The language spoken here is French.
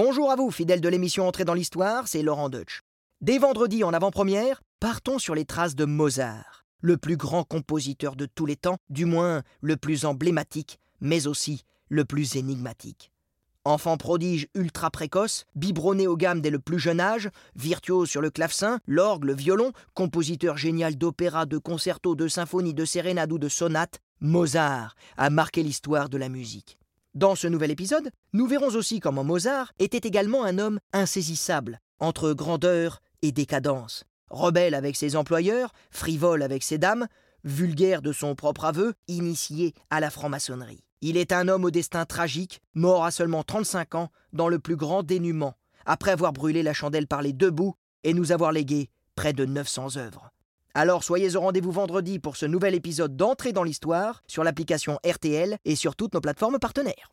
Bonjour à vous, fidèles de l'émission Entrée dans l'Histoire, c'est Laurent Deutsch. Dès vendredi en avant-première, partons sur les traces de Mozart, le plus grand compositeur de tous les temps, du moins le plus emblématique, mais aussi le plus énigmatique. Enfant prodige ultra précoce, biberonné aux gammes dès le plus jeune âge, virtuose sur le clavecin, l'orgue, le violon, compositeur génial d'opéra, de concertos, de symphonies, de sérénades ou de sonates, Mozart a marqué l'histoire de la musique. Dans ce nouvel épisode, nous verrons aussi comment Mozart était également un homme insaisissable, entre grandeur et décadence, rebelle avec ses employeurs, frivole avec ses dames, vulgaire de son propre aveu, initié à la franc-maçonnerie. Il est un homme au destin tragique, mort à seulement 35 ans, dans le plus grand dénuement, après avoir brûlé la chandelle par les deux bouts et nous avoir légué près de 900 œuvres. Alors soyez au rendez-vous vendredi pour ce nouvel épisode d'entrée dans l'histoire sur l'application RTL et sur toutes nos plateformes partenaires.